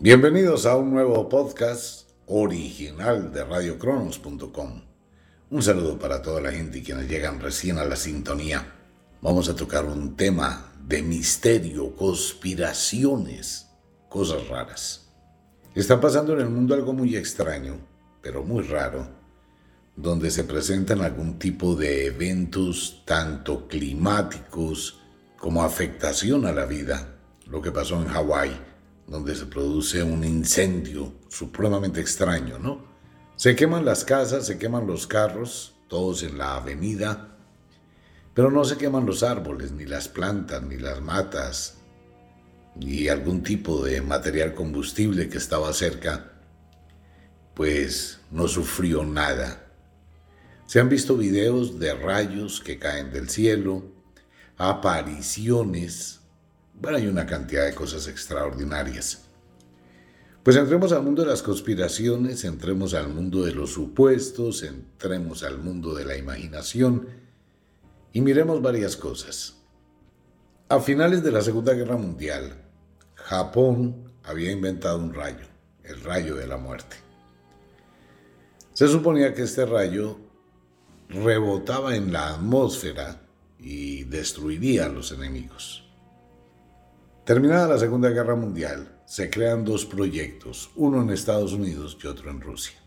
Bienvenidos a un nuevo podcast original de radiocronos.com. Un saludo para toda la gente y quienes llegan recién a la sintonía. Vamos a tocar un tema de misterio, conspiraciones, cosas raras. Está pasando en el mundo algo muy extraño, pero muy raro, donde se presentan algún tipo de eventos tanto climáticos como afectación a la vida. Lo que pasó en Hawái donde se produce un incendio supremamente extraño, ¿no? Se queman las casas, se queman los carros, todos en la avenida, pero no se queman los árboles, ni las plantas, ni las matas, ni algún tipo de material combustible que estaba cerca, pues no sufrió nada. Se han visto videos de rayos que caen del cielo, apariciones, bueno, hay una cantidad de cosas extraordinarias. Pues entremos al mundo de las conspiraciones, entremos al mundo de los supuestos, entremos al mundo de la imaginación y miremos varias cosas. A finales de la Segunda Guerra Mundial, Japón había inventado un rayo, el rayo de la muerte. Se suponía que este rayo rebotaba en la atmósfera y destruiría a los enemigos. Terminada la Segunda Guerra Mundial, se crean dos proyectos, uno en Estados Unidos y otro en Rusia.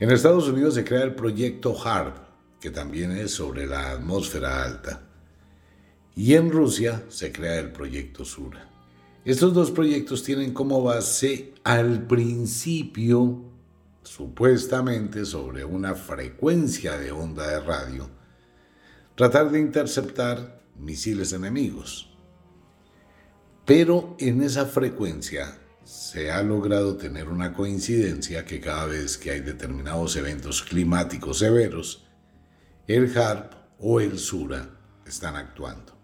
En Estados Unidos se crea el proyecto HARP, que también es sobre la atmósfera alta, y en Rusia se crea el proyecto Sura. Estos dos proyectos tienen como base al principio, supuestamente sobre una frecuencia de onda de radio, tratar de interceptar misiles enemigos. Pero en esa frecuencia se ha logrado tener una coincidencia que cada vez que hay determinados eventos climáticos severos, el HARP o el SURA están actuando.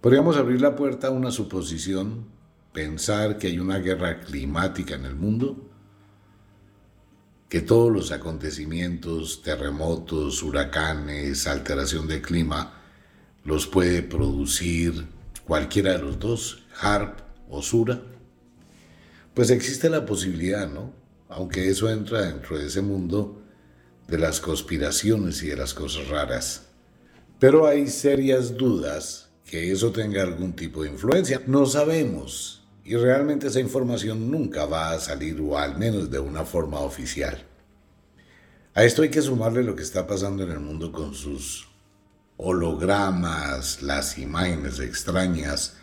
Podríamos abrir la puerta a una suposición, pensar que hay una guerra climática en el mundo, que todos los acontecimientos, terremotos, huracanes, alteración de clima, los puede producir cualquiera de los dos, Harp o Sura, pues existe la posibilidad, ¿no? Aunque eso entra dentro de ese mundo de las conspiraciones y de las cosas raras. Pero hay serias dudas que eso tenga algún tipo de influencia. No sabemos y realmente esa información nunca va a salir o al menos de una forma oficial. A esto hay que sumarle lo que está pasando en el mundo con sus hologramas, las imágenes extrañas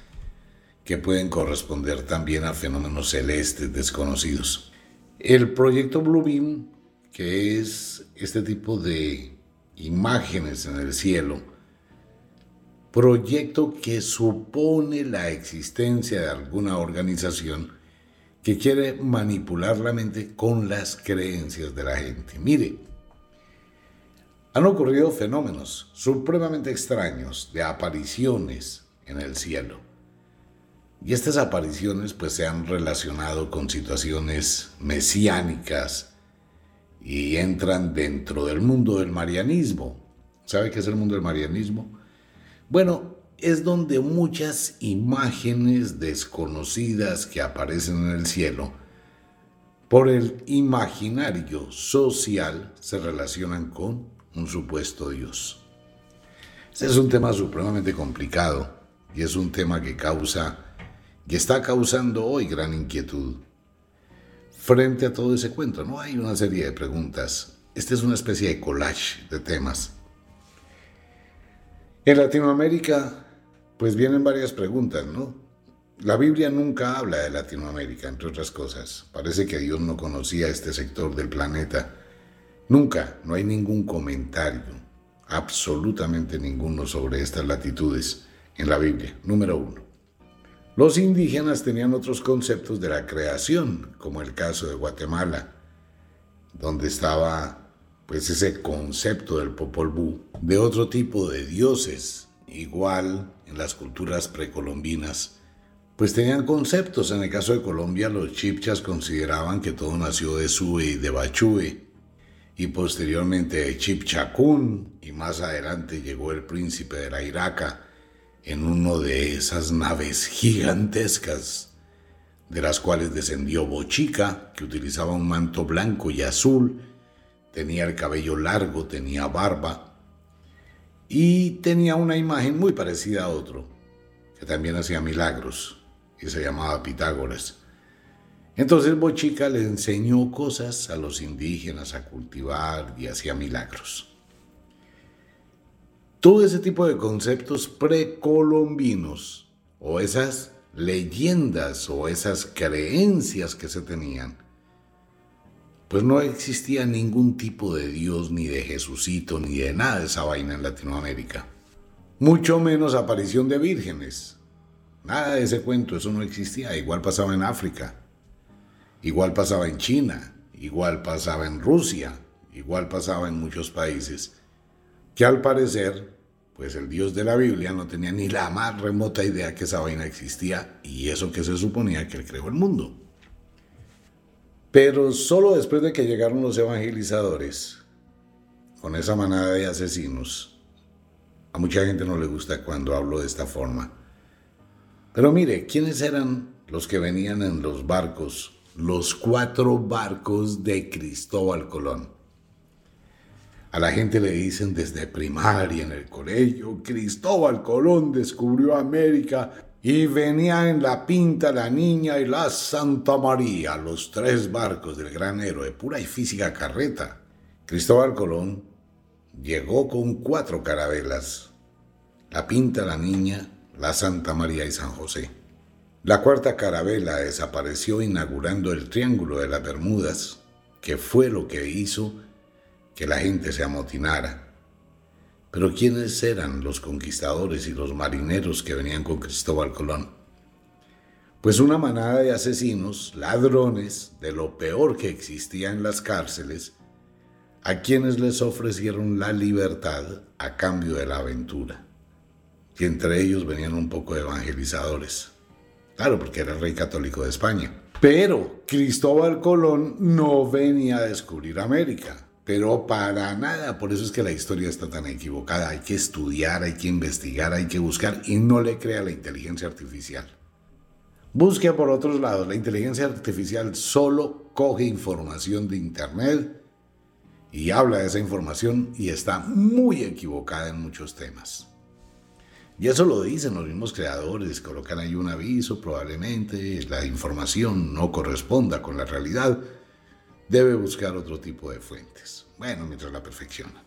que pueden corresponder también a fenómenos celestes desconocidos. El proyecto Bluebeam, que es este tipo de imágenes en el cielo, proyecto que supone la existencia de alguna organización que quiere manipular la mente con las creencias de la gente. Mire, han ocurrido fenómenos supremamente extraños de apariciones en el cielo. Y estas apariciones pues se han relacionado con situaciones mesiánicas y entran dentro del mundo del marianismo. ¿Sabe qué es el mundo del marianismo? Bueno, es donde muchas imágenes desconocidas que aparecen en el cielo por el imaginario social se relacionan con un supuesto Dios. Este es un tema supremamente complicado y es un tema que causa y está causando hoy gran inquietud. Frente a todo ese cuento, ¿no? Hay una serie de preguntas. Esta es una especie de collage de temas. En Latinoamérica, pues vienen varias preguntas, ¿no? La Biblia nunca habla de Latinoamérica, entre otras cosas. Parece que Dios no conocía este sector del planeta. Nunca, no hay ningún comentario, absolutamente ninguno sobre estas latitudes en la Biblia. Número uno. Los indígenas tenían otros conceptos de la creación, como el caso de Guatemala, donde estaba pues ese concepto del Popol Vuh, de otro tipo de dioses, igual en las culturas precolombinas, pues tenían conceptos. En el caso de Colombia, los chipchas consideraban que todo nació de Sue y de Bachue, y posteriormente de Chipchacún, y más adelante llegó el príncipe de la Iraca, en uno de esas naves gigantescas, de las cuales descendió Bochica, que utilizaba un manto blanco y azul, tenía el cabello largo, tenía barba, y tenía una imagen muy parecida a otro, que también hacía milagros, y se llamaba Pitágoras. Entonces Bochica le enseñó cosas a los indígenas a cultivar y hacía milagros. Todo ese tipo de conceptos precolombinos o esas leyendas o esas creencias que se tenían, pues no existía ningún tipo de Dios ni de Jesucito ni de nada de esa vaina en Latinoamérica. Mucho menos aparición de vírgenes. Nada de ese cuento, eso no existía. Igual pasaba en África, igual pasaba en China, igual pasaba en Rusia, igual pasaba en muchos países, que al parecer pues el Dios de la Biblia no tenía ni la más remota idea que esa vaina existía y eso que se suponía que él creó el mundo. Pero solo después de que llegaron los evangelizadores, con esa manada de asesinos, a mucha gente no le gusta cuando hablo de esta forma. Pero mire, ¿quiénes eran los que venían en los barcos, los cuatro barcos de Cristóbal Colón? A la gente le dicen desde primaria en el colegio, Cristóbal Colón descubrió América y venía en la pinta la niña y la Santa María, los tres barcos del gran héroe, pura y física carreta. Cristóbal Colón llegó con cuatro carabelas, la pinta la niña, la Santa María y San José. La cuarta carabela desapareció inaugurando el Triángulo de las Bermudas, que fue lo que hizo que la gente se amotinara. Pero ¿quiénes eran los conquistadores y los marineros que venían con Cristóbal Colón? Pues una manada de asesinos, ladrones, de lo peor que existía en las cárceles, a quienes les ofrecieron la libertad a cambio de la aventura. Y entre ellos venían un poco de evangelizadores. Claro, porque era el rey católico de España. Pero Cristóbal Colón no venía a descubrir América pero para nada, por eso es que la historia está tan equivocada. Hay que estudiar, hay que investigar, hay que buscar y no le crea la inteligencia artificial. Busque por otros lados, la inteligencia artificial solo coge información de Internet y habla de esa información y está muy equivocada en muchos temas. Y eso lo dicen los mismos creadores, colocan ahí un aviso, probablemente la información no corresponda con la realidad, debe buscar otro tipo de fuentes. Bueno, mientras la perfecciona.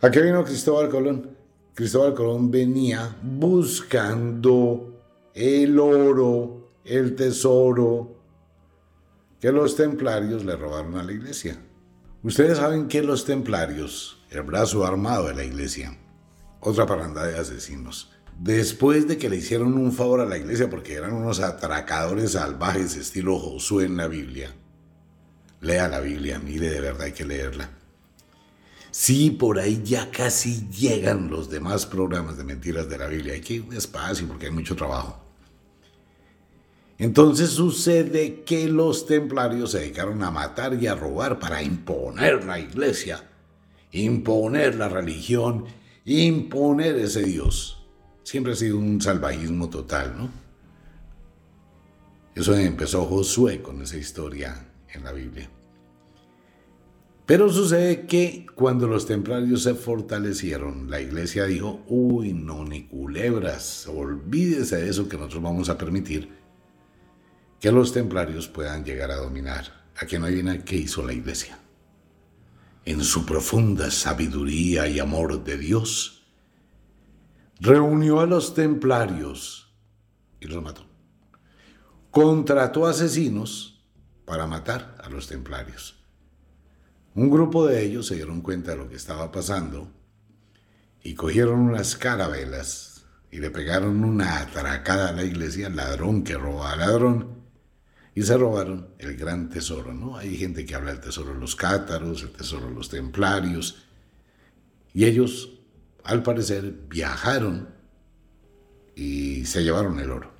¿A qué vino Cristóbal Colón? Cristóbal Colón venía buscando el oro, el tesoro que los templarios le robaron a la iglesia. Ustedes saben que los templarios, el brazo armado de la iglesia, otra paranda de asesinos, después de que le hicieron un favor a la iglesia porque eran unos atracadores salvajes estilo Josué en la Biblia, lea la Biblia, mire, de verdad hay que leerla. Sí, por ahí ya casi llegan los demás programas de mentiras de la Biblia. Hay que ir despacio porque hay mucho trabajo. Entonces sucede que los templarios se dedicaron a matar y a robar para imponer la iglesia, imponer la religión, imponer ese Dios. Siempre ha sido un salvajismo total, ¿no? Eso empezó Josué con esa historia en la Biblia. Pero sucede que cuando los templarios se fortalecieron, la iglesia dijo, uy, no, ni culebras, olvídese de eso que nosotros vamos a permitir que los templarios puedan llegar a dominar. ¿A qué no viene qué hizo la iglesia? En su profunda sabiduría y amor de Dios, reunió a los templarios y los mató. Contrató asesinos para matar a los templarios. Un grupo de ellos se dieron cuenta de lo que estaba pasando y cogieron unas carabelas y le pegaron una atracada a la iglesia, ladrón que roba a ladrón, y se robaron el gran tesoro, ¿no? Hay gente que habla del tesoro de los cátaros, el tesoro de los templarios, y ellos, al parecer, viajaron y se llevaron el oro.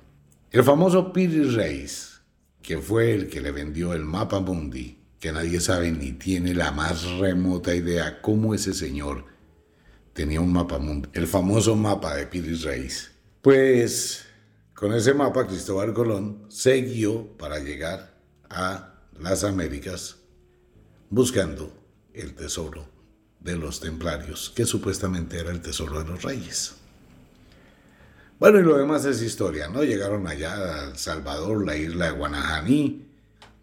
El famoso Piri Reis, que fue el que le vendió el mapa mundi, que nadie sabe ni tiene la más remota idea cómo ese señor tenía un mapa mundo, el famoso mapa de Piris Reis. Pues con ese mapa Cristóbal Colón se guió para llegar a las Américas buscando el tesoro de los templarios, que supuestamente era el tesoro de los reyes. Bueno, y lo demás es historia, ¿no? Llegaron allá a Salvador, la isla de Guanajaní,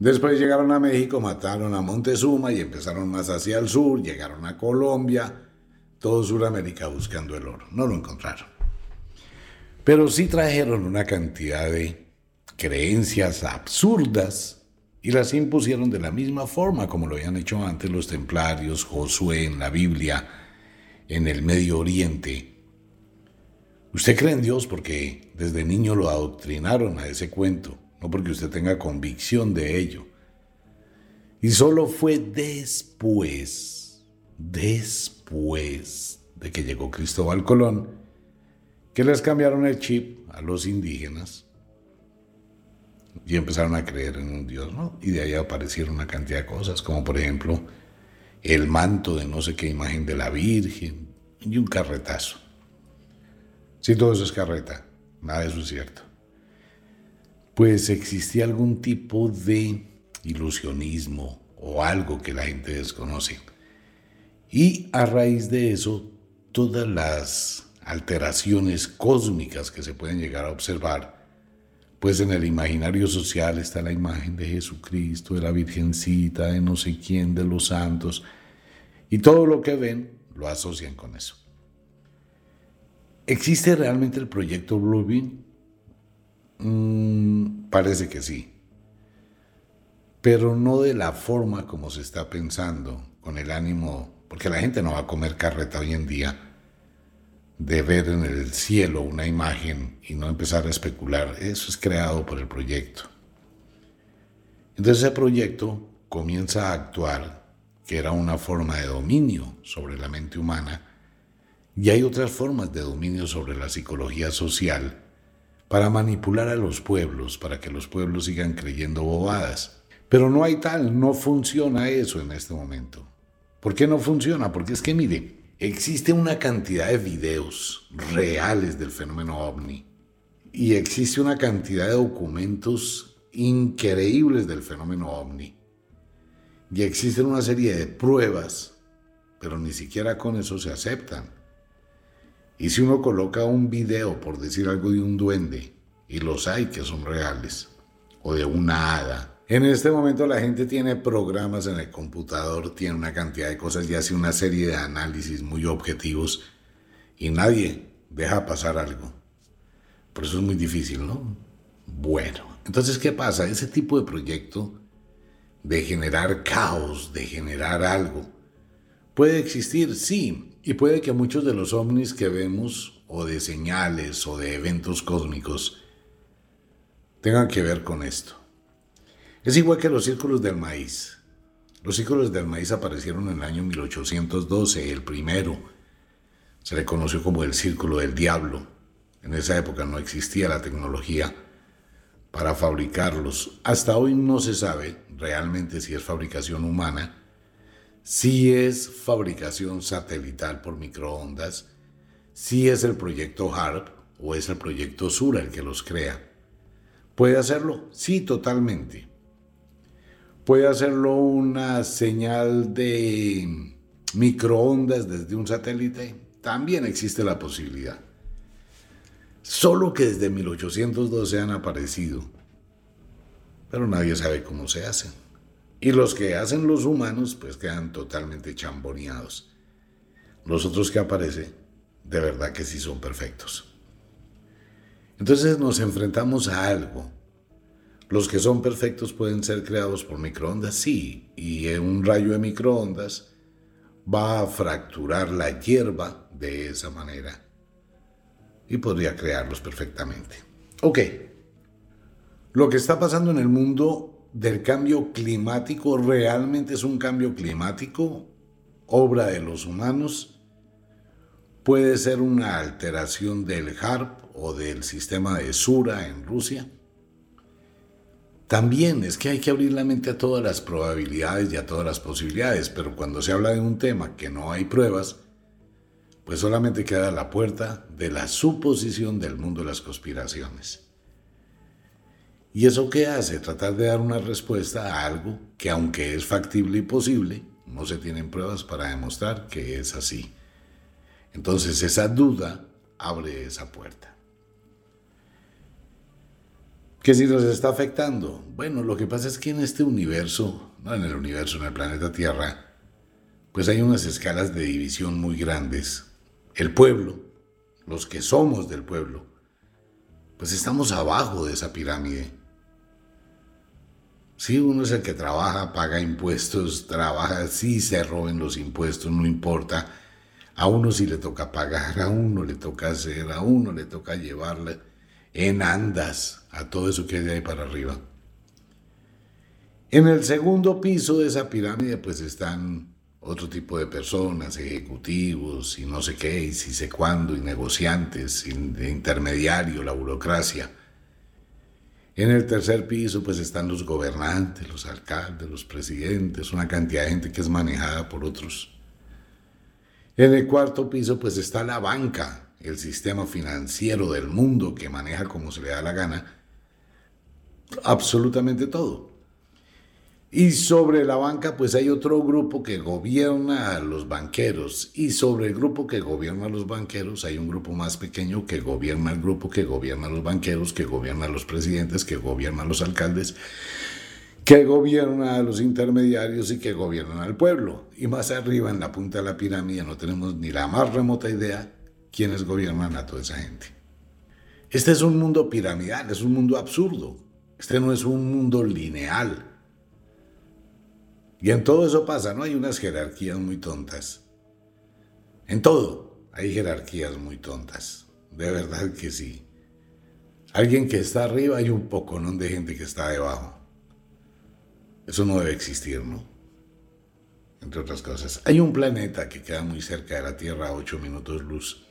Después llegaron a México, mataron a Montezuma y empezaron más hacia el sur, llegaron a Colombia, todo Sudamérica buscando el oro. No lo encontraron. Pero sí trajeron una cantidad de creencias absurdas y las impusieron de la misma forma como lo habían hecho antes los templarios, Josué en la Biblia, en el Medio Oriente. Usted cree en Dios porque desde niño lo adoctrinaron a ese cuento no porque usted tenga convicción de ello. Y solo fue después, después de que llegó Cristóbal Colón, que les cambiaron el chip a los indígenas y empezaron a creer en un Dios, ¿no? Y de ahí aparecieron una cantidad de cosas, como por ejemplo el manto de no sé qué imagen de la Virgen y un carretazo. Si todo eso es carreta, nada de eso es cierto pues existía algún tipo de ilusionismo o algo que la gente desconoce. Y a raíz de eso, todas las alteraciones cósmicas que se pueden llegar a observar, pues en el imaginario social está la imagen de Jesucristo, de la Virgencita, de no sé quién, de los santos, y todo lo que ven lo asocian con eso. ¿Existe realmente el proyecto Bluebeam? Mm, parece que sí, pero no de la forma como se está pensando, con el ánimo, porque la gente no va a comer carreta hoy en día de ver en el cielo una imagen y no empezar a especular. Eso es creado por el proyecto. Entonces ese proyecto comienza a actuar, que era una forma de dominio sobre la mente humana, y hay otras formas de dominio sobre la psicología social para manipular a los pueblos, para que los pueblos sigan creyendo bobadas. Pero no hay tal, no funciona eso en este momento. ¿Por qué no funciona? Porque es que mire, existe una cantidad de videos reales del fenómeno ovni y existe una cantidad de documentos increíbles del fenómeno ovni. Y existen una serie de pruebas, pero ni siquiera con eso se aceptan. Y si uno coloca un video, por decir algo, de un duende, y los hay que son reales, o de una hada, en este momento la gente tiene programas en el computador, tiene una cantidad de cosas y hace una serie de análisis muy objetivos y nadie deja pasar algo. Por eso es muy difícil, ¿no? Bueno, entonces, ¿qué pasa? Ese tipo de proyecto de generar caos, de generar algo, puede existir, sí, y puede que muchos de los ovnis que vemos, o de señales, o de eventos cósmicos, tengan que ver con esto. Es igual que los círculos del maíz. Los círculos del maíz aparecieron en el año 1812, el primero. Se le conoció como el círculo del diablo. En esa época no existía la tecnología para fabricarlos. Hasta hoy no se sabe realmente si es fabricación humana, si es fabricación satelital por microondas, si es el proyecto HARP o es el proyecto Sura el que los crea. ¿Puede hacerlo? Sí, totalmente. ¿Puede hacerlo una señal de microondas desde un satélite? También existe la posibilidad. Solo que desde 1812 han aparecido. Pero nadie sabe cómo se hacen. Y los que hacen los humanos pues quedan totalmente chamboneados. Los otros que aparecen, de verdad que sí son perfectos. Entonces nos enfrentamos a algo los que son perfectos pueden ser creados por microondas, sí, y un rayo de microondas va a fracturar la hierba de esa manera y podría crearlos perfectamente. Ok, lo que está pasando en el mundo del cambio climático realmente es un cambio climático, obra de los humanos, puede ser una alteración del HARP o del sistema de Sura en Rusia también es que hay que abrir la mente a todas las probabilidades y a todas las posibilidades, pero cuando se habla de un tema que no hay pruebas, pues solamente queda la puerta de la suposición del mundo de las conspiraciones. ¿Y eso qué hace? Tratar de dar una respuesta a algo que aunque es factible y posible, no se tienen pruebas para demostrar que es así. Entonces esa duda abre esa puerta. ¿Qué si nos está afectando? Bueno, lo que pasa es que en este universo, no en el universo, en el planeta Tierra, pues hay unas escalas de división muy grandes. El pueblo, los que somos del pueblo, pues estamos abajo de esa pirámide. Si uno es el que trabaja, paga impuestos, trabaja, sí se roben los impuestos, no importa. A uno sí le toca pagar, a uno le toca hacer, a uno le toca llevarle en andas a todo eso que hay de ahí para arriba. En el segundo piso de esa pirámide pues están otro tipo de personas, ejecutivos y no sé qué, y si sé cuándo, y negociantes, y intermediario, la burocracia. En el tercer piso pues están los gobernantes, los alcaldes, los presidentes, una cantidad de gente que es manejada por otros. En el cuarto piso pues está la banca, el sistema financiero del mundo que maneja como se le da la gana, absolutamente todo. Y sobre la banca, pues hay otro grupo que gobierna a los banqueros. Y sobre el grupo que gobierna a los banqueros, hay un grupo más pequeño que gobierna al grupo que gobierna a los banqueros, que gobierna a los presidentes, que gobierna a los alcaldes, que gobierna a los intermediarios y que gobierna al pueblo. Y más arriba, en la punta de la pirámide, no tenemos ni la más remota idea quienes gobiernan a toda esa gente. Este es un mundo piramidal, es un mundo absurdo. Este no es un mundo lineal. Y en todo eso pasa, ¿no? Hay unas jerarquías muy tontas. En todo hay jerarquías muy tontas. De verdad que sí. Alguien que está arriba hay un poco, ¿no? De gente que está debajo. Eso no debe existir, ¿no? Entre otras cosas. Hay un planeta que queda muy cerca de la Tierra a 8 minutos luz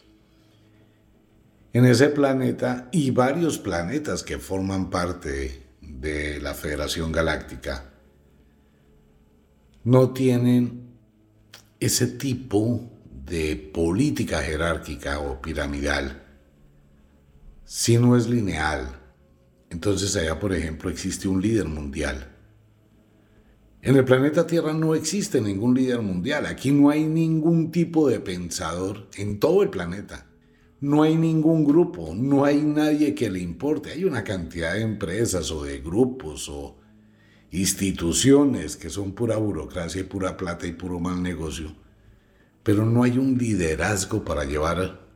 en ese planeta y varios planetas que forman parte de la Federación Galáctica no tienen ese tipo de política jerárquica o piramidal, si no es lineal. Entonces allá, por ejemplo, existe un líder mundial. En el planeta Tierra no existe ningún líder mundial. Aquí no hay ningún tipo de pensador en todo el planeta no hay ningún grupo, no hay nadie que le importe. Hay una cantidad de empresas o de grupos o instituciones que son pura burocracia y pura plata y puro mal negocio, pero no hay un liderazgo para llevar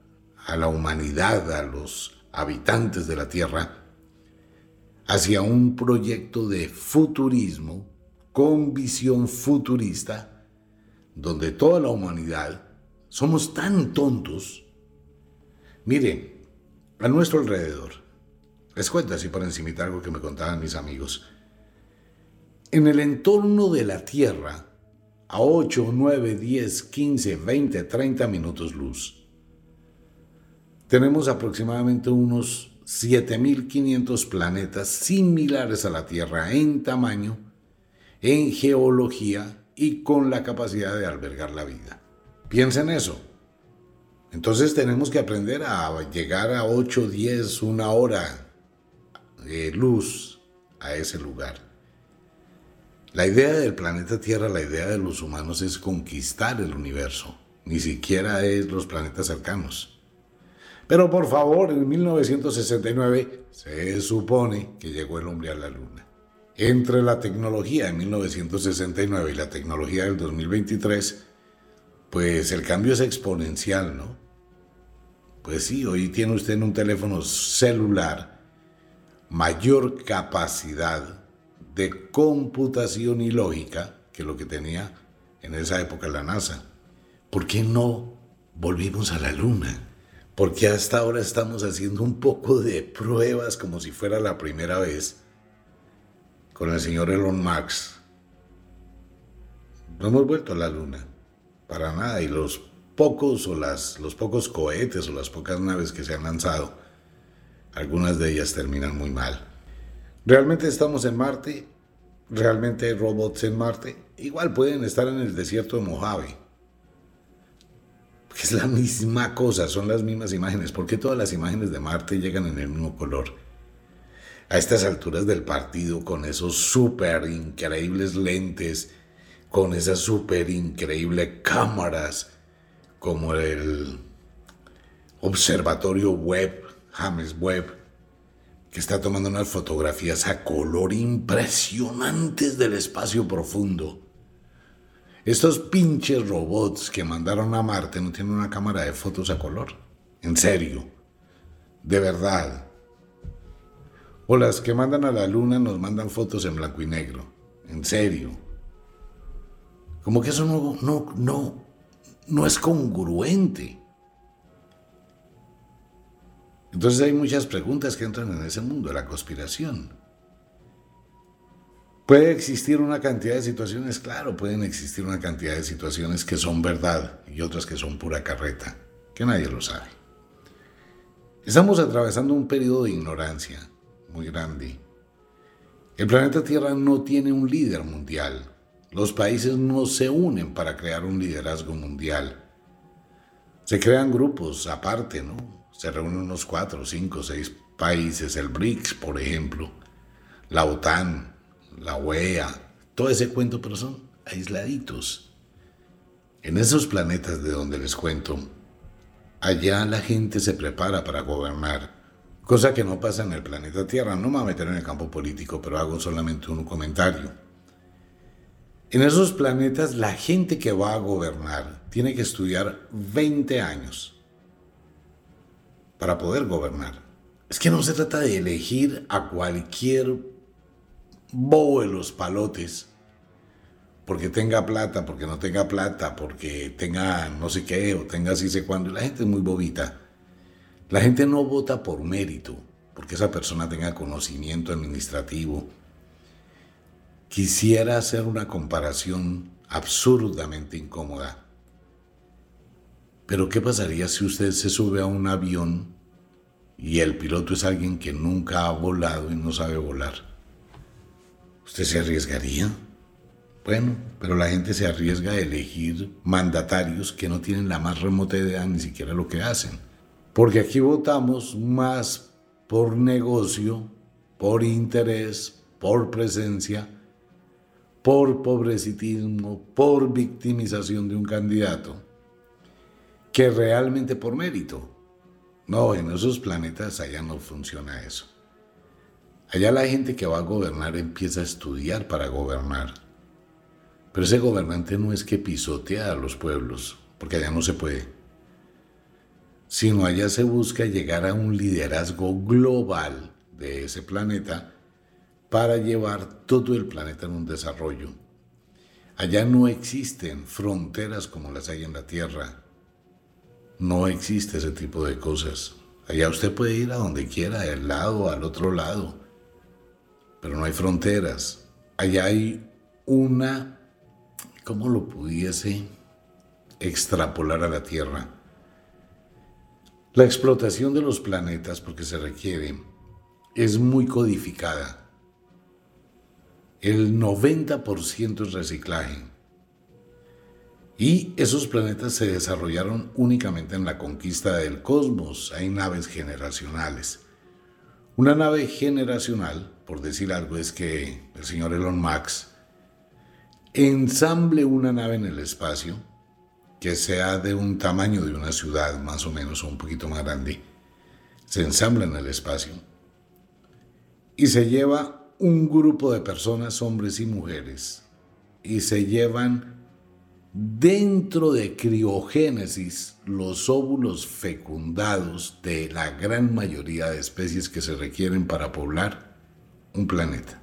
a la humanidad, a los habitantes de la Tierra, hacia un proyecto de futurismo con visión futurista, donde toda la humanidad somos tan tontos. Miren, a nuestro alrededor, les cuento así por encima algo que me contaban mis amigos. En el entorno de la Tierra, a 8, 9, 10, 15, 20, 30 minutos luz, tenemos aproximadamente unos 7.500 planetas similares a la Tierra en tamaño, en geología y con la capacidad de albergar la vida. Piensen eso. Entonces tenemos que aprender a llegar a 8, 10, una hora de luz a ese lugar. La idea del planeta Tierra, la idea de los humanos es conquistar el universo, ni siquiera es los planetas cercanos. Pero por favor, en 1969 se supone que llegó el hombre a la luna. Entre la tecnología de 1969 y la tecnología del 2023, pues el cambio es exponencial, ¿no? Pues sí, hoy tiene usted en un teléfono celular mayor capacidad de computación y lógica que lo que tenía en esa época la NASA. ¿Por qué no volvimos a la luna? porque hasta ahora estamos haciendo un poco de pruebas como si fuera la primera vez con el señor Elon Musk. No hemos vuelto a la luna, para nada, y los pocos o las, los pocos cohetes o las pocas naves que se han lanzado, algunas de ellas terminan muy mal. ¿Realmente estamos en Marte? ¿Realmente hay robots en Marte? Igual pueden estar en el desierto de Mojave es la misma cosa, son las mismas imágenes. ¿Por qué todas las imágenes de Marte llegan en el mismo color? A estas alturas del partido, con esos súper increíbles lentes, con esas súper increíbles cámaras, como el observatorio web, James Webb, que está tomando unas fotografías a color impresionantes del espacio profundo. Estos pinches robots que mandaron a Marte no tienen una cámara de fotos a color. En serio. De verdad. O las que mandan a la luna nos mandan fotos en blanco y negro. En serio. Como que eso no, no, no, no es congruente. Entonces hay muchas preguntas que entran en ese mundo de la conspiración. Puede existir una cantidad de situaciones, claro, pueden existir una cantidad de situaciones que son verdad y otras que son pura carreta, que nadie lo sabe. Estamos atravesando un periodo de ignorancia muy grande. El planeta Tierra no tiene un líder mundial. Los países no se unen para crear un liderazgo mundial. Se crean grupos aparte, ¿no? Se reúnen unos cuatro, cinco, seis países, el BRICS, por ejemplo, la OTAN, la OEA, todo ese cuento, pero son aisladitos. En esos planetas de donde les cuento, allá la gente se prepara para gobernar, cosa que no pasa en el planeta Tierra. No me voy a meter en el campo político, pero hago solamente un comentario. En esos planetas la gente que va a gobernar tiene que estudiar 20 años para poder gobernar. Es que no se trata de elegir a cualquier bobo de los palotes, porque tenga plata, porque no tenga plata, porque tenga no sé qué, o tenga así sé cuándo. La gente es muy bobita. La gente no vota por mérito, porque esa persona tenga conocimiento administrativo. Quisiera hacer una comparación absurdamente incómoda. Pero ¿qué pasaría si usted se sube a un avión y el piloto es alguien que nunca ha volado y no sabe volar? ¿Usted se arriesgaría? Bueno, pero la gente se arriesga a elegir mandatarios que no tienen la más remota idea ni siquiera lo que hacen. Porque aquí votamos más por negocio, por interés, por presencia, por pobrecitismo, por victimización de un candidato, que realmente por mérito. No, en esos planetas allá no funciona eso. Allá la gente que va a gobernar empieza a estudiar para gobernar. Pero ese gobernante no es que pisotea a los pueblos, porque allá no se puede. sino allá se busca llegar a un liderazgo global de ese planeta para llevar todo el planeta en un desarrollo. Allá no existen fronteras como las hay en la Tierra. No existe ese tipo de cosas. Allá usted puede ir a donde quiera, al lado, al otro lado, pero no hay fronteras. Allá hay una, ¿cómo lo pudiese extrapolar a la Tierra? La explotación de los planetas, porque se requiere, es muy codificada. El 90% es reciclaje. Y esos planetas se desarrollaron únicamente en la conquista del cosmos. Hay naves generacionales. Una nave generacional, por decir algo, es que el señor Elon Musk ensamble una nave en el espacio que sea de un tamaño de una ciudad más o menos o un poquito más grande, se ensambla en el espacio y se lleva un grupo de personas, hombres y mujeres, y se llevan dentro de criogénesis los óvulos fecundados de la gran mayoría de especies que se requieren para poblar un planeta.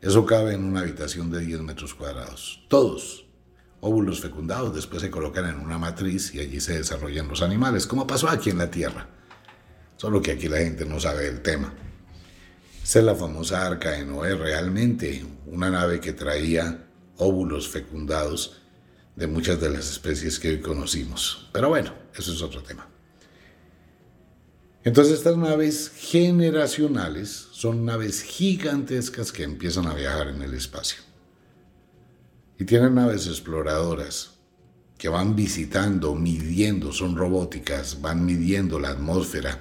Eso cabe en una habitación de 10 metros cuadrados. Todos óvulos fecundados después se colocan en una matriz y allí se desarrollan los animales, como pasó aquí en la Tierra. Solo que aquí la gente no sabe el tema. Esa es la famosa arca de Noé, realmente una nave que traía óvulos fecundados de muchas de las especies que hoy conocimos. Pero bueno, eso es otro tema. Entonces estas naves generacionales son naves gigantescas que empiezan a viajar en el espacio. Y tienen naves exploradoras que van visitando, midiendo, son robóticas, van midiendo la atmósfera,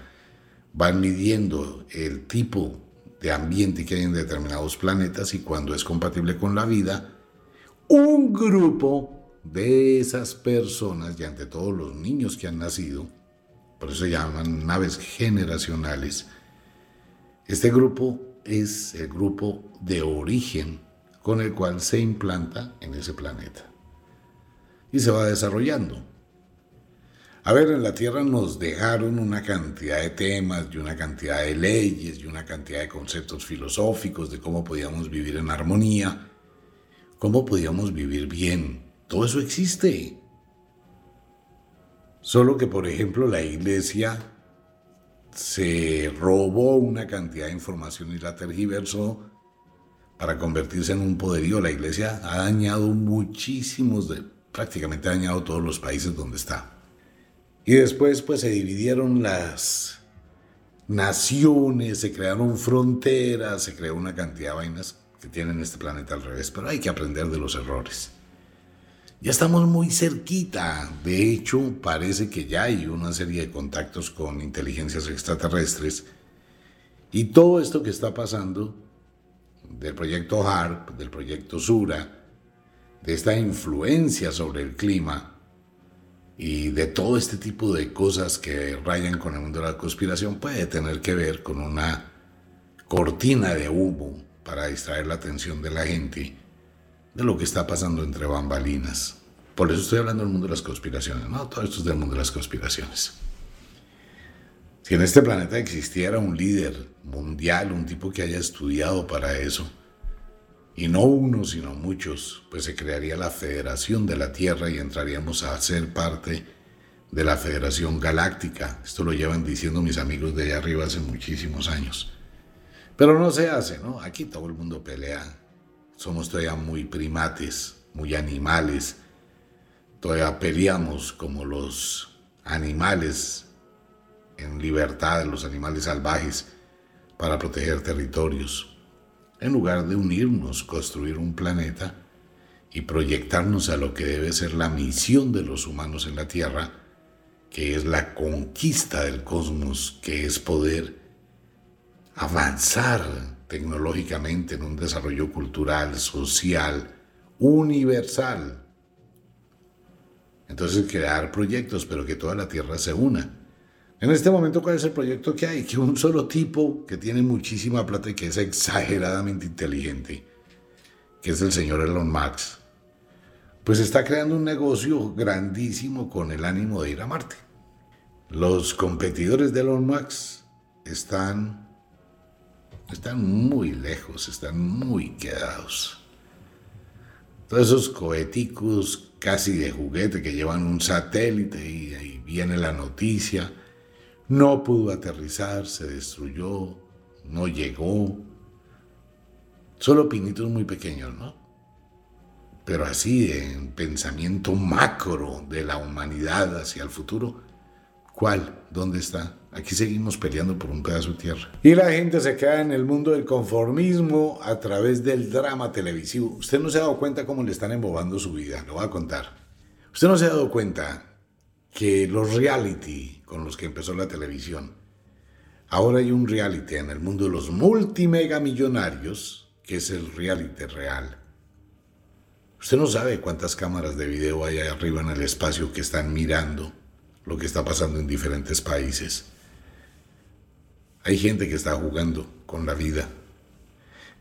van midiendo el tipo de ambiente que hay en determinados planetas y cuando es compatible con la vida, un grupo de esas personas y ante todo los niños que han nacido, por eso se llaman naves generacionales, este grupo es el grupo de origen con el cual se implanta en ese planeta. Y se va desarrollando. A ver, en la Tierra nos dejaron una cantidad de temas y una cantidad de leyes y una cantidad de conceptos filosóficos de cómo podíamos vivir en armonía, cómo podíamos vivir bien. Todo eso existe. Solo que, por ejemplo, la iglesia se robó una cantidad de información y la tergiversó para convertirse en un poderío. La iglesia ha dañado muchísimos, prácticamente ha dañado todos los países donde está. Y después pues se dividieron las naciones, se crearon fronteras, se creó una cantidad de vainas que tienen este planeta al revés, pero hay que aprender de los errores. Ya estamos muy cerquita, de hecho parece que ya hay una serie de contactos con inteligencias extraterrestres y todo esto que está pasando del proyecto HARP, del proyecto SURA, de esta influencia sobre el clima y de todo este tipo de cosas que rayan con el mundo de la conspiración puede tener que ver con una cortina de humo para distraer la atención de la gente de lo que está pasando entre bambalinas. Por eso estoy hablando del mundo de las conspiraciones, no, todo esto es del mundo de las conspiraciones. Si en este planeta existiera un líder mundial, un tipo que haya estudiado para eso, y no uno, sino muchos, pues se crearía la Federación de la Tierra y entraríamos a ser parte de la Federación Galáctica. Esto lo llevan diciendo mis amigos de allá arriba hace muchísimos años. Pero no se hace, ¿no? Aquí todo el mundo pelea. Somos todavía muy primates, muy animales. Todavía peleamos como los animales en libertad los animales salvajes para proteger territorios, en lugar de unirnos, construir un planeta y proyectarnos a lo que debe ser la misión de los humanos en la Tierra, que es la conquista del cosmos, que es poder avanzar tecnológicamente en un desarrollo cultural, social, universal. Entonces crear proyectos, pero que toda la Tierra se una. En este momento, ¿cuál es el proyecto que hay? Que un solo tipo que tiene muchísima plata y que es exageradamente inteligente, que es el señor Elon Musk, pues está creando un negocio grandísimo con el ánimo de ir a Marte. Los competidores de Elon Musk están, están muy lejos, están muy quedados. Todos esos coheticos casi de juguete que llevan un satélite y ahí viene la noticia. No pudo aterrizar, se destruyó, no llegó. Solo pinitos muy pequeños, ¿no? Pero así en pensamiento macro de la humanidad hacia el futuro, ¿cuál? ¿Dónde está? Aquí seguimos peleando por un pedazo de tierra. Y la gente se queda en el mundo del conformismo a través del drama televisivo. Usted no se ha dado cuenta cómo le están embobando su vida, lo voy a contar. Usted no se ha dado cuenta que los reality con los que empezó la televisión, ahora hay un reality en el mundo de los multimegamillonarios, que es el reality real. Usted no sabe cuántas cámaras de video hay arriba en el espacio que están mirando lo que está pasando en diferentes países. Hay gente que está jugando con la vida.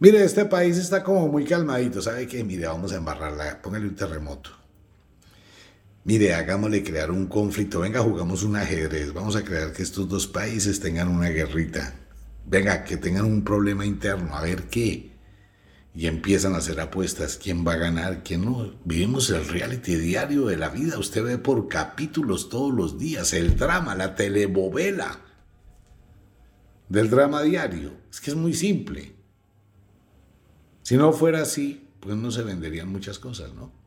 Mire, este país está como muy calmadito. ¿Sabe qué? Mire, vamos a embarrarla. Póngale un terremoto. Mire, hagámosle crear un conflicto. Venga, jugamos un ajedrez. Vamos a crear que estos dos países tengan una guerrita. Venga, que tengan un problema interno. A ver qué. Y empiezan a hacer apuestas. ¿Quién va a ganar? ¿Quién no? Vivimos el reality diario de la vida. Usted ve por capítulos todos los días. El drama, la telebovela del drama diario. Es que es muy simple. Si no fuera así, pues no se venderían muchas cosas, ¿no?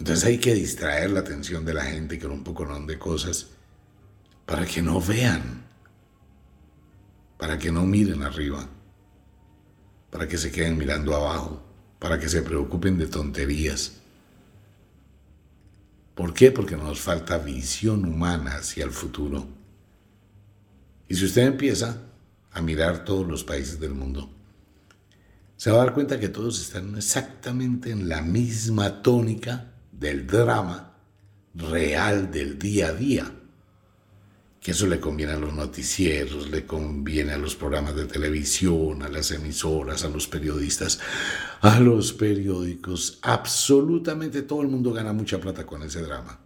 Entonces hay que distraer la atención de la gente con un poco de cosas para que no vean, para que no miren arriba, para que se queden mirando abajo, para que se preocupen de tonterías. ¿Por qué? Porque nos falta visión humana hacia el futuro. Y si usted empieza a mirar todos los países del mundo, se va a dar cuenta que todos están exactamente en la misma tónica del drama real del día a día. Que eso le conviene a los noticieros, le conviene a los programas de televisión, a las emisoras, a los periodistas, a los periódicos. Absolutamente todo el mundo gana mucha plata con ese drama.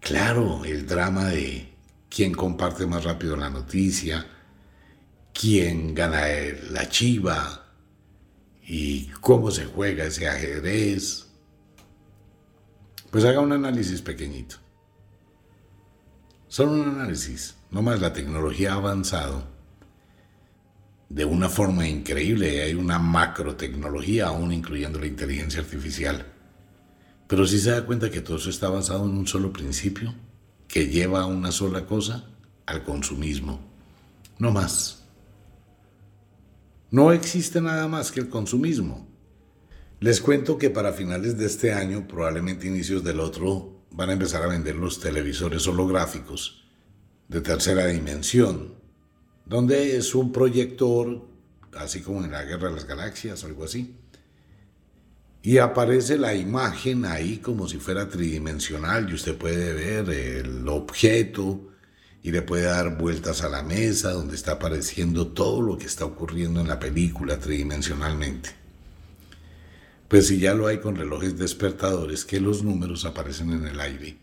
Claro, el drama de quién comparte más rápido la noticia, quién gana la chiva y cómo se juega ese ajedrez. Pues haga un análisis pequeñito. Solo un análisis. No más la tecnología ha avanzado de una forma increíble. Hay una macro tecnología, aún incluyendo la inteligencia artificial. Pero si se da cuenta que todo eso está avanzado en un solo principio que lleva a una sola cosa, al consumismo. No más. No existe nada más que el consumismo. Les cuento que para finales de este año, probablemente inicios del otro, van a empezar a vender los televisores holográficos de tercera dimensión, donde es un proyector, así como en la Guerra de las Galaxias o algo así, y aparece la imagen ahí como si fuera tridimensional y usted puede ver el objeto y le puede dar vueltas a la mesa donde está apareciendo todo lo que está ocurriendo en la película tridimensionalmente. Pues si ya lo hay con relojes despertadores que los números aparecen en el aire.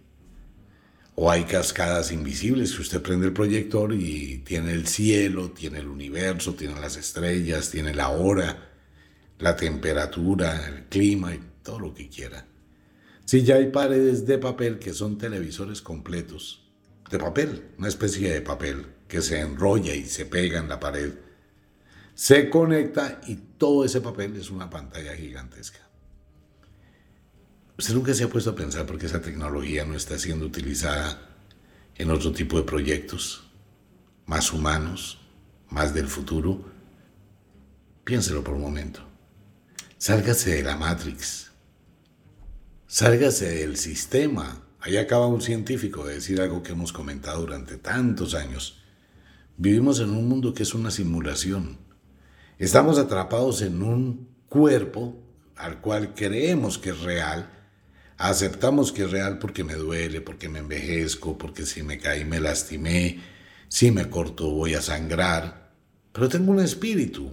O hay cascadas invisibles que usted prende el proyector y tiene el cielo, tiene el universo, tiene las estrellas, tiene la hora la temperatura, el clima y todo lo que quiera. Si ya hay paredes de papel que son televisores completos, de papel, una especie de papel que se enrolla y se pega en la pared, se conecta y todo ese papel es una pantalla gigantesca. Usted nunca se ha puesto a pensar por qué esa tecnología no está siendo utilizada en otro tipo de proyectos, más humanos, más del futuro. Piénselo por un momento. Sálgase de la Matrix. Sálgase del sistema. Ahí acaba un científico de decir algo que hemos comentado durante tantos años. Vivimos en un mundo que es una simulación. Estamos atrapados en un cuerpo al cual creemos que es real. Aceptamos que es real porque me duele, porque me envejezco, porque si me caí me lastimé, si me corto voy a sangrar. Pero tengo un espíritu,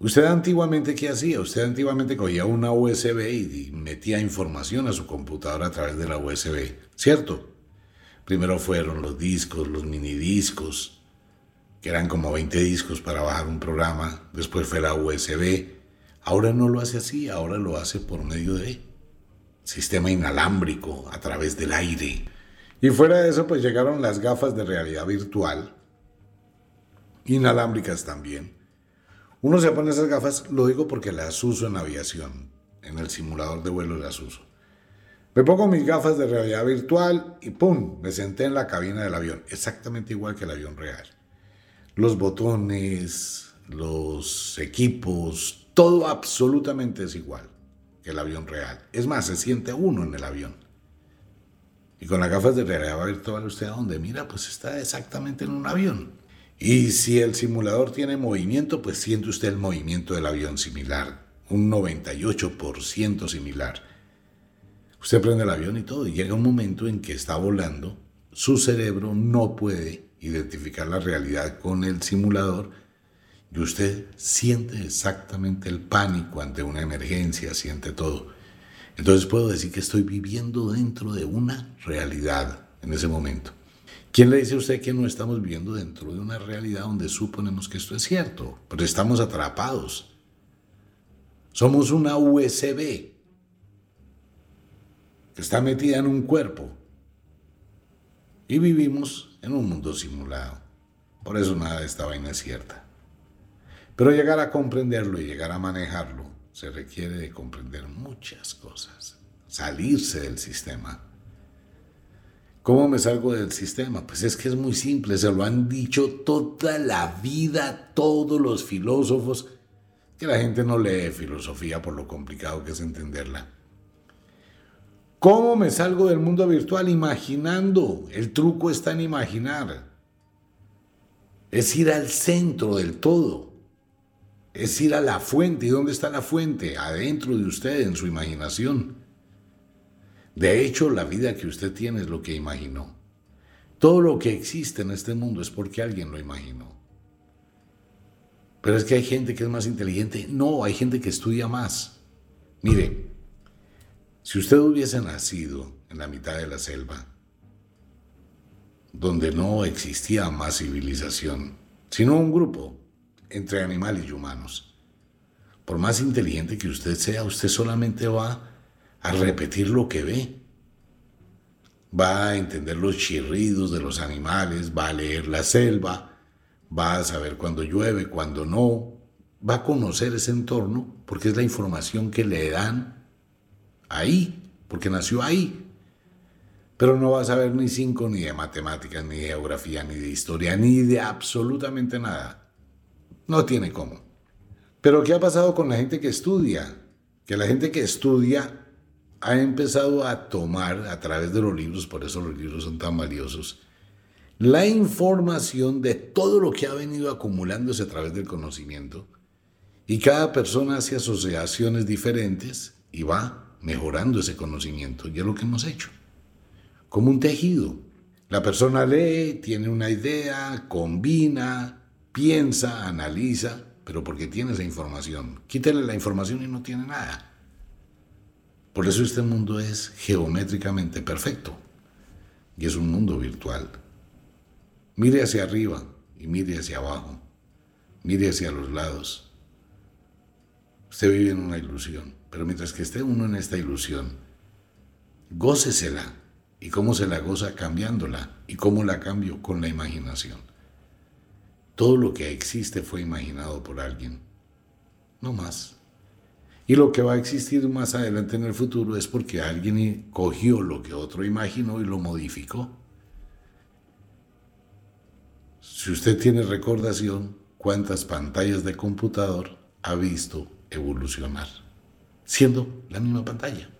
Usted antiguamente, ¿qué hacía? Usted antiguamente cogía una USB y metía información a su computadora a través de la USB, ¿cierto? Primero fueron los discos, los minidiscos, que eran como 20 discos para bajar un programa. Después fue la USB. Ahora no lo hace así, ahora lo hace por medio de sistema inalámbrico, a través del aire. Y fuera de eso, pues llegaron las gafas de realidad virtual, inalámbricas también. Uno se pone esas gafas, lo digo porque las uso en aviación, en el simulador de vuelo las uso. Me pongo mis gafas de realidad virtual y ¡pum! Me senté en la cabina del avión, exactamente igual que el avión real. Los botones, los equipos, todo absolutamente es igual que el avión real. Es más, se siente uno en el avión. Y con las gafas de realidad virtual, usted a donde mira, pues está exactamente en un avión. Y si el simulador tiene movimiento, pues siente usted el movimiento del avión similar, un 98% similar. Usted prende el avión y todo, y llega un momento en que está volando, su cerebro no puede identificar la realidad con el simulador y usted siente exactamente el pánico ante una emergencia, siente todo. Entonces puedo decir que estoy viviendo dentro de una realidad en ese momento. ¿Quién le dice a usted que no estamos viviendo dentro de una realidad donde suponemos que esto es cierto? Pero estamos atrapados. Somos una USB que está metida en un cuerpo y vivimos en un mundo simulado. Por eso nada de esta vaina es cierta. Pero llegar a comprenderlo y llegar a manejarlo se requiere de comprender muchas cosas, salirse del sistema ¿Cómo me salgo del sistema? Pues es que es muy simple, se lo han dicho toda la vida todos los filósofos, que la gente no lee filosofía por lo complicado que es entenderla. ¿Cómo me salgo del mundo virtual? Imaginando. El truco está en imaginar. Es ir al centro del todo. Es ir a la fuente. ¿Y dónde está la fuente? Adentro de usted, en su imaginación. De hecho, la vida que usted tiene es lo que imaginó. Todo lo que existe en este mundo es porque alguien lo imaginó. Pero es que hay gente que es más inteligente. No, hay gente que estudia más. Mire, si usted hubiese nacido en la mitad de la selva, donde no existía más civilización, sino un grupo entre animales y humanos, por más inteligente que usted sea, usted solamente va a repetir lo que ve. Va a entender los chirridos de los animales, va a leer la selva, va a saber cuándo llueve, cuándo no, va a conocer ese entorno porque es la información que le dan ahí, porque nació ahí. Pero no va a saber ni cinco ni de matemáticas, ni de geografía, ni de historia, ni de absolutamente nada. No tiene cómo. Pero ¿qué ha pasado con la gente que estudia? Que la gente que estudia ha empezado a tomar a través de los libros, por eso los libros son tan valiosos, la información de todo lo que ha venido acumulándose a través del conocimiento. Y cada persona hace asociaciones diferentes y va mejorando ese conocimiento. Y es lo que hemos hecho. Como un tejido. La persona lee, tiene una idea, combina, piensa, analiza, pero porque tiene esa información. Quítele la información y no tiene nada. Por eso este mundo es geométricamente perfecto y es un mundo virtual. Mire hacia arriba y mire hacia abajo, mire hacia los lados. Usted vive en una ilusión, pero mientras que esté uno en esta ilusión, gócesela. ¿Y cómo se la goza? Cambiándola. ¿Y cómo la cambio? Con la imaginación. Todo lo que existe fue imaginado por alguien. No más. Y lo que va a existir más adelante en el futuro es porque alguien cogió lo que otro imaginó y lo modificó. Si usted tiene recordación, ¿cuántas pantallas de computador ha visto evolucionar? Siendo la misma pantalla.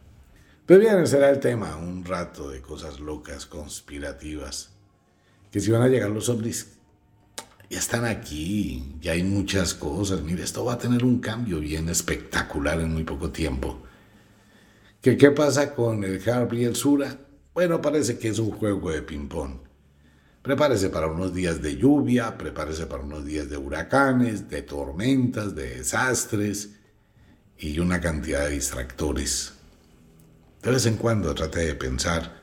Pero bien, será el tema, un rato de cosas locas, conspirativas. Que si van a llegar los ovnis, ya están aquí, ya hay muchas cosas. Mire, esto va a tener un cambio bien espectacular en muy poco tiempo. ¿Qué, qué pasa con el Harvey y el Sura? Bueno, parece que es un juego de ping-pong. Prepárese para unos días de lluvia, prepárese para unos días de huracanes, de tormentas, de desastres y una cantidad de distractores. De vez en cuando trate de pensar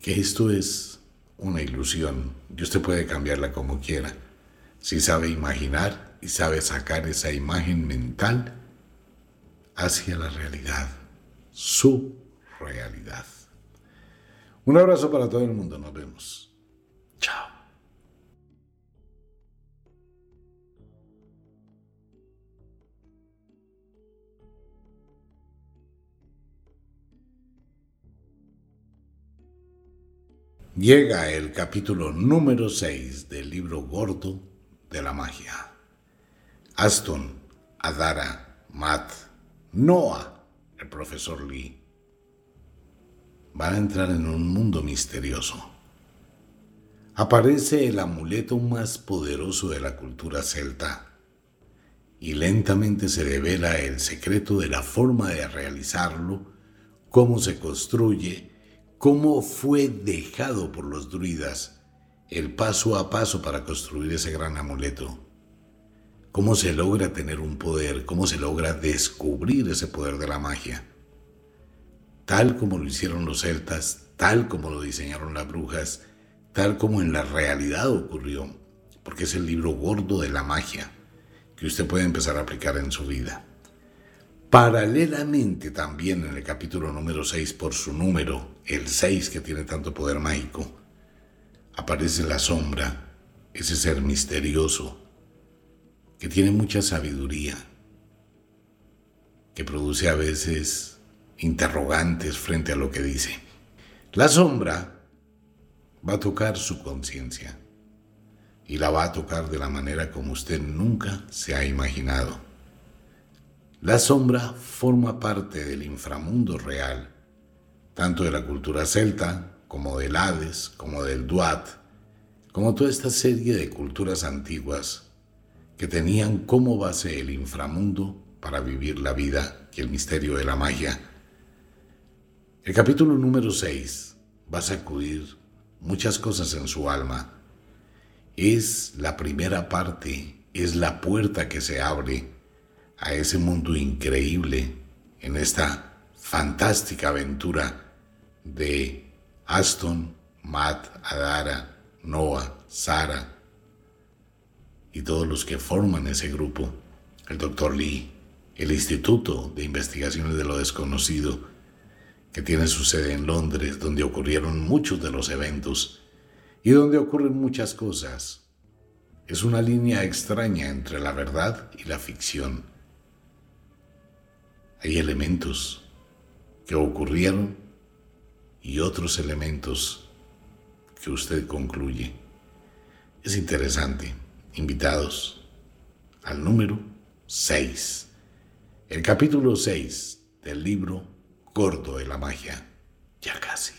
que esto es una ilusión y usted puede cambiarla como quiera. Si sabe imaginar y sabe sacar esa imagen mental hacia la realidad, su realidad. Un abrazo para todo el mundo, nos vemos. Chao. Llega el capítulo número 6 del libro gordo de la magia. Aston, Adara, Matt, Noah, el profesor Lee, van a entrar en un mundo misterioso. Aparece el amuleto más poderoso de la cultura celta y lentamente se revela el secreto de la forma de realizarlo, cómo se construye, cómo fue dejado por los druidas el paso a paso para construir ese gran amuleto. Cómo se logra tener un poder, cómo se logra descubrir ese poder de la magia. Tal como lo hicieron los celtas, tal como lo diseñaron las brujas, tal como en la realidad ocurrió, porque es el libro gordo de la magia que usted puede empezar a aplicar en su vida. Paralelamente también en el capítulo número 6, por su número, el 6 que tiene tanto poder mágico, aparece la sombra, ese ser misterioso, que tiene mucha sabiduría, que produce a veces interrogantes frente a lo que dice. La sombra va a tocar su conciencia y la va a tocar de la manera como usted nunca se ha imaginado. La sombra forma parte del inframundo real, tanto de la cultura celta como del Hades, como del Duat, como toda esta serie de culturas antiguas que tenían como base el inframundo para vivir la vida y el misterio de la magia. El capítulo número 6 va a sacudir muchas cosas en su alma. Es la primera parte, es la puerta que se abre a ese mundo increíble en esta fantástica aventura de Aston, Matt, Adara, Noah, Sara y todos los que forman ese grupo, el Dr. Lee, el Instituto de Investigaciones de lo Desconocido, que tiene su sede en Londres, donde ocurrieron muchos de los eventos y donde ocurren muchas cosas. Es una línea extraña entre la verdad y la ficción hay elementos que ocurrieron y otros elementos que usted concluye. Es interesante. Invitados al número 6. El capítulo 6 del libro Gordo de la Magia. Ya casi.